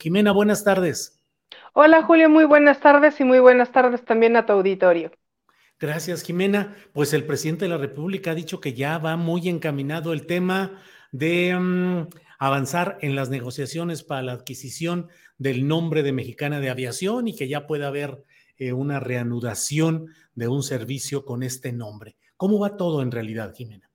Jimena, buenas tardes. Hola Julio, muy buenas tardes y muy buenas tardes también a tu auditorio. Gracias, Jimena. Pues el presidente de la República ha dicho que ya va muy encaminado el tema de um, avanzar en las negociaciones para la adquisición del nombre de Mexicana de Aviación y que ya puede haber eh, una reanudación de un servicio con este nombre. ¿Cómo va todo en realidad, Jimena?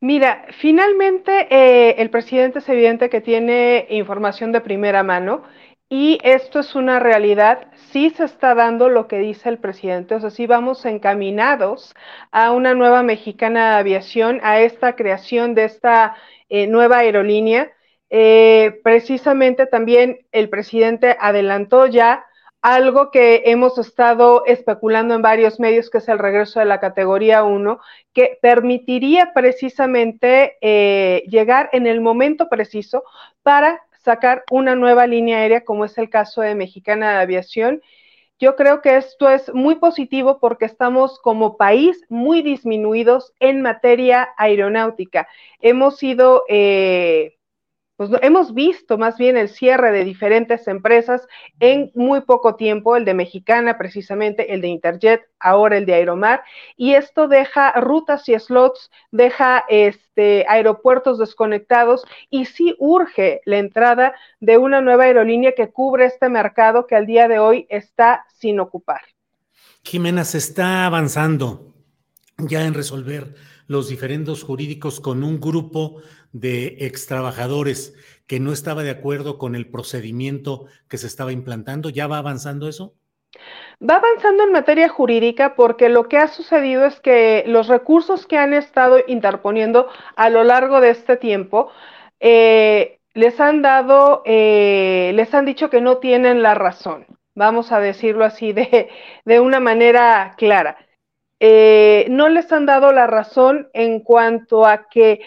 Mira, finalmente eh, el presidente es evidente que tiene información de primera mano y esto es una realidad, sí se está dando lo que dice el presidente, o sea, sí vamos encaminados a una nueva mexicana aviación, a esta creación de esta eh, nueva aerolínea. Eh, precisamente también el presidente adelantó ya algo que hemos estado especulando en varios medios, que es el regreso de la categoría 1, que permitiría precisamente eh, llegar en el momento preciso para sacar una nueva línea aérea, como es el caso de Mexicana de Aviación. Yo creo que esto es muy positivo porque estamos como país muy disminuidos en materia aeronáutica. Hemos sido... Eh, pues hemos visto más bien el cierre de diferentes empresas en muy poco tiempo, el de Mexicana precisamente, el de Interjet, ahora el de Aeromar, y esto deja rutas y slots, deja este, aeropuertos desconectados y sí urge la entrada de una nueva aerolínea que cubre este mercado que al día de hoy está sin ocupar. Jimena, se está avanzando ya en resolver los diferendos jurídicos con un grupo de extrabajadores que no estaba de acuerdo con el procedimiento que se estaba implantando. ¿Ya va avanzando eso? Va avanzando en materia jurídica porque lo que ha sucedido es que los recursos que han estado interponiendo a lo largo de este tiempo eh, les han dado, eh, les han dicho que no tienen la razón. Vamos a decirlo así de, de una manera clara. Eh, no les han dado la razón en cuanto a que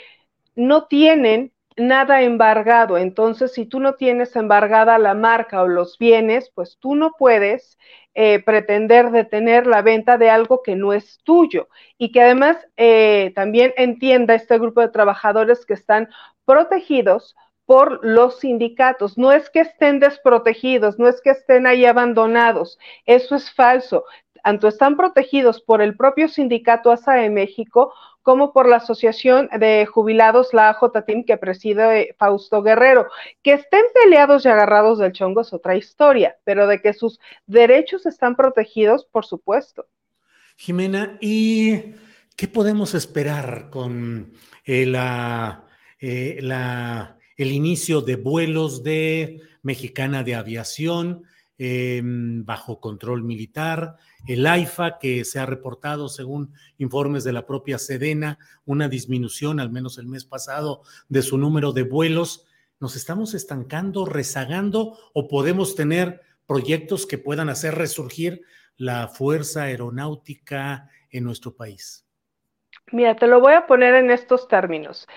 no tienen nada embargado. Entonces, si tú no tienes embargada la marca o los bienes, pues tú no puedes eh, pretender detener la venta de algo que no es tuyo y que además eh, también entienda este grupo de trabajadores que están protegidos por los sindicatos. No es que estén desprotegidos, no es que estén ahí abandonados. Eso es falso. Tanto están protegidos por el propio sindicato ASA de México como por la Asociación de Jubilados, la AJTIM, que preside Fausto Guerrero. Que estén peleados y agarrados del chongo es otra historia, pero de que sus derechos están protegidos, por supuesto. Jimena, ¿y qué podemos esperar con eh, eh, el inicio de vuelos de Mexicana de Aviación? Em, bajo control militar, el AIFA, que se ha reportado, según informes de la propia Sedena, una disminución, al menos el mes pasado, de su número de vuelos. ¿Nos estamos estancando, rezagando o podemos tener proyectos que puedan hacer resurgir la fuerza aeronáutica en nuestro país? Mira, te lo voy a poner en estos términos.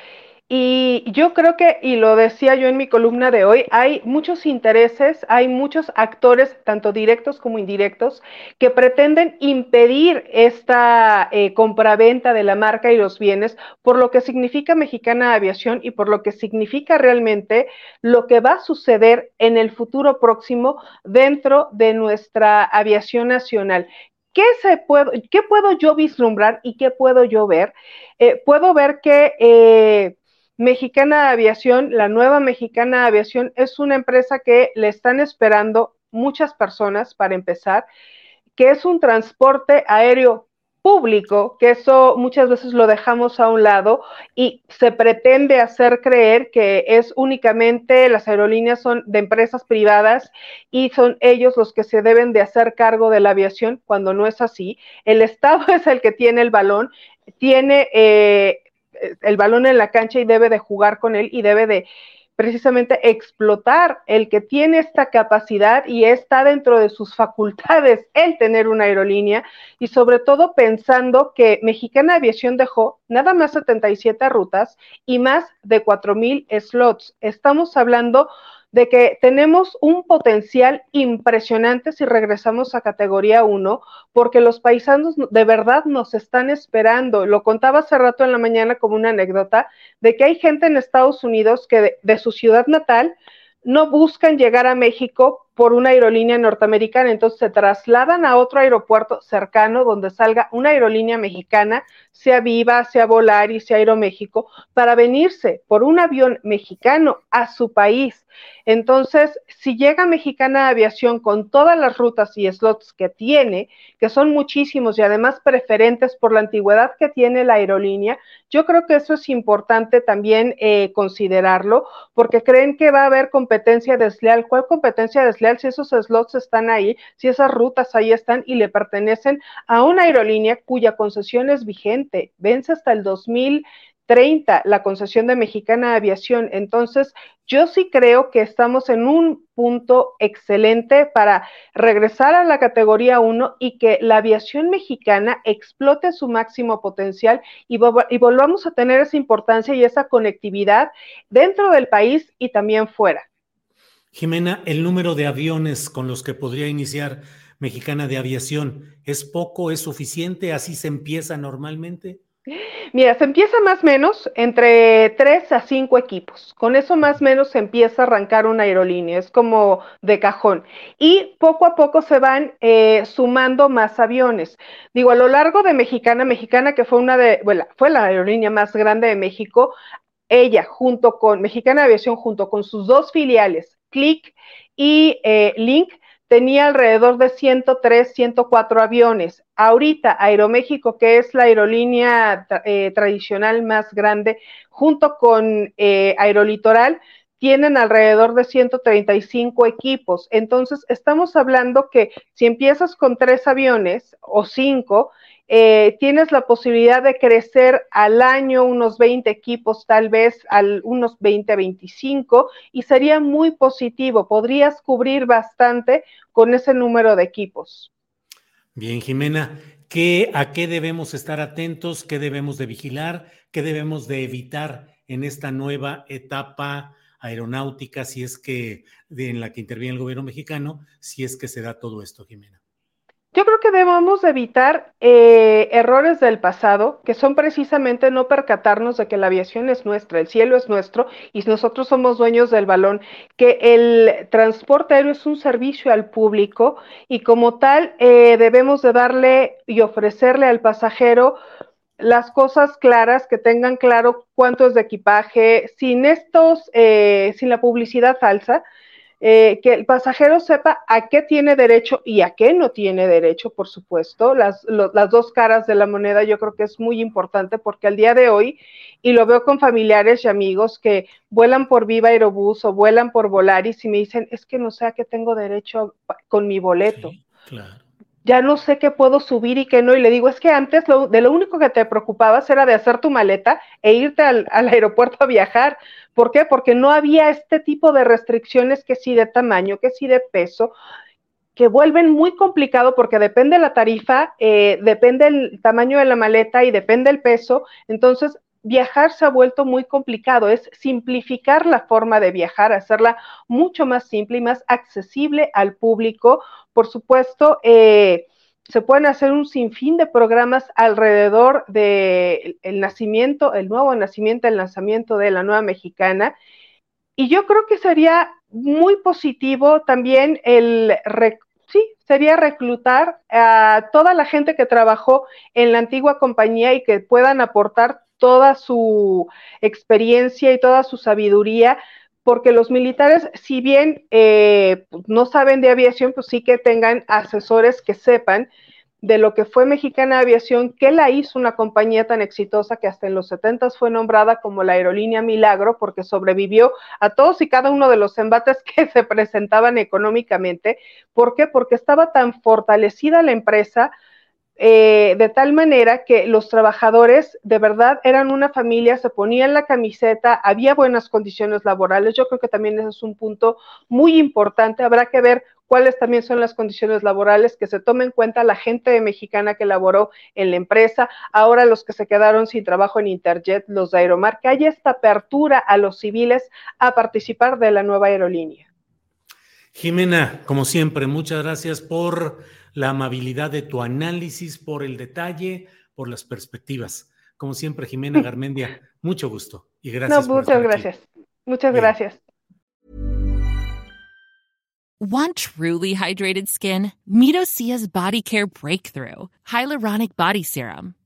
Y yo creo que, y lo decía yo en mi columna de hoy, hay muchos intereses, hay muchos actores, tanto directos como indirectos, que pretenden impedir esta eh, compraventa de la marca y los bienes por lo que significa Mexicana Aviación y por lo que significa realmente lo que va a suceder en el futuro próximo dentro de nuestra aviación nacional. ¿Qué, se puedo, ¿Qué puedo yo vislumbrar y qué puedo yo ver? Eh, puedo ver que eh, Mexicana Aviación, la nueva Mexicana Aviación, es una empresa que le están esperando muchas personas para empezar, que es un transporte aéreo público, que eso muchas veces lo dejamos a un lado y se pretende hacer creer que es únicamente las aerolíneas son de empresas privadas y son ellos los que se deben de hacer cargo de la aviación cuando no es así. El Estado es el que tiene el balón, tiene eh, el balón en la cancha y debe de jugar con él y debe de precisamente explotar el que tiene esta capacidad y está dentro de sus facultades el tener una aerolínea y sobre todo pensando que Mexicana Aviación dejó nada más 77 rutas y más de 4.000 slots. Estamos hablando de que tenemos un potencial impresionante si regresamos a categoría 1, porque los paisanos de verdad nos están esperando. Lo contaba hace rato en la mañana como una anécdota, de que hay gente en Estados Unidos que de, de su ciudad natal no buscan llegar a México por una aerolínea norteamericana, entonces se trasladan a otro aeropuerto cercano donde salga una aerolínea mexicana, sea Viva, sea Volaris, sea Aeroméxico, para venirse por un avión mexicano a su país. Entonces, si llega Mexicana Aviación con todas las rutas y slots que tiene, que son muchísimos y además preferentes por la antigüedad que tiene la aerolínea, yo creo que eso es importante también eh, considerarlo, porque creen que va a haber competencia desleal. ¿Cuál competencia desleal? Si esos slots están ahí, si esas rutas ahí están y le pertenecen a una aerolínea cuya concesión es vigente, vence hasta el 2030 la concesión de Mexicana Aviación. Entonces, yo sí creo que estamos en un punto excelente para regresar a la categoría 1 y que la aviación mexicana explote su máximo potencial y volvamos a tener esa importancia y esa conectividad dentro del país y también fuera. Jimena, el número de aviones con los que podría iniciar Mexicana de Aviación, ¿es poco, es suficiente? ¿Así se empieza normalmente? Mira, se empieza más o menos entre tres a cinco equipos. Con eso más o menos se empieza a arrancar una aerolínea, es como de cajón. Y poco a poco se van eh, sumando más aviones. Digo, a lo largo de Mexicana, Mexicana que fue una de, bueno, fue la aerolínea más grande de México, ella junto con Mexicana Aviación, junto con sus dos filiales, Click y eh, Link tenía alrededor de 103, 104 aviones. Ahorita Aeroméxico, que es la aerolínea eh, tradicional más grande, junto con eh, Aerolitoral, tienen alrededor de 135 equipos. Entonces, estamos hablando que si empiezas con tres aviones o cinco, eh, tienes la posibilidad de crecer al año unos 20 equipos, tal vez al unos 20, 25, y sería muy positivo. Podrías cubrir bastante con ese número de equipos. Bien, Jimena, ¿qué, ¿a qué debemos estar atentos? ¿Qué debemos de vigilar? ¿Qué debemos de evitar en esta nueva etapa aeronáutica, si es que en la que interviene el gobierno mexicano, si es que se da todo esto, Jimena? Yo creo que debemos evitar eh, errores del pasado, que son precisamente no percatarnos de que la aviación es nuestra, el cielo es nuestro y nosotros somos dueños del balón, que el transporte aéreo es un servicio al público y como tal eh, debemos de darle y ofrecerle al pasajero las cosas claras, que tengan claro cuánto es de equipaje, sin estos, eh, sin la publicidad falsa, eh, que el pasajero sepa a qué tiene derecho y a qué no tiene derecho, por supuesto. Las, las dos caras de la moneda yo creo que es muy importante porque al día de hoy, y lo veo con familiares y amigos que vuelan por Viva Aerobús o vuelan por Volaris y me dicen, es que no sé a qué tengo derecho con mi boleto. claro ya no sé qué puedo subir y qué no. Y le digo, es que antes lo, de lo único que te preocupabas era de hacer tu maleta e irte al, al, aeropuerto a viajar. ¿Por qué? Porque no había este tipo de restricciones que sí de tamaño, que sí de peso, que vuelven muy complicado porque depende la tarifa, eh, depende el tamaño de la maleta y depende el peso. Entonces, viajar se ha vuelto muy complicado, es simplificar la forma de viajar, hacerla mucho más simple y más accesible al público. Por supuesto, eh, se pueden hacer un sinfín de programas alrededor del nacimiento, el nuevo nacimiento, el lanzamiento de la nueva mexicana. Y yo creo que sería muy positivo también el, sí, sería reclutar a toda la gente que trabajó en la antigua compañía y que puedan aportar toda su experiencia y toda su sabiduría, porque los militares, si bien eh, pues, no saben de aviación, pues sí que tengan asesores que sepan de lo que fue Mexicana Aviación, que la hizo una compañía tan exitosa que hasta en los 70 fue nombrada como la aerolínea Milagro, porque sobrevivió a todos y cada uno de los embates que se presentaban económicamente. ¿Por qué? Porque estaba tan fortalecida la empresa, eh, de tal manera que los trabajadores de verdad eran una familia, se ponían la camiseta, había buenas condiciones laborales. Yo creo que también ese es un punto muy importante. Habrá que ver cuáles también son las condiciones laborales, que se tome en cuenta la gente mexicana que laboró en la empresa, ahora los que se quedaron sin trabajo en Interjet, los de Aeromar, que haya esta apertura a los civiles a participar de la nueva aerolínea. Jimena, como siempre, muchas gracias por la amabilidad de tu análisis, por el detalle, por las perspectivas. Como siempre, Jimena Garmendia, mucho gusto y gracias. No, muchas gracias. Muchas Bien. gracias. Want truly hydrated skin? Meet Osea's Body Care Breakthrough Hyaluronic Body Serum.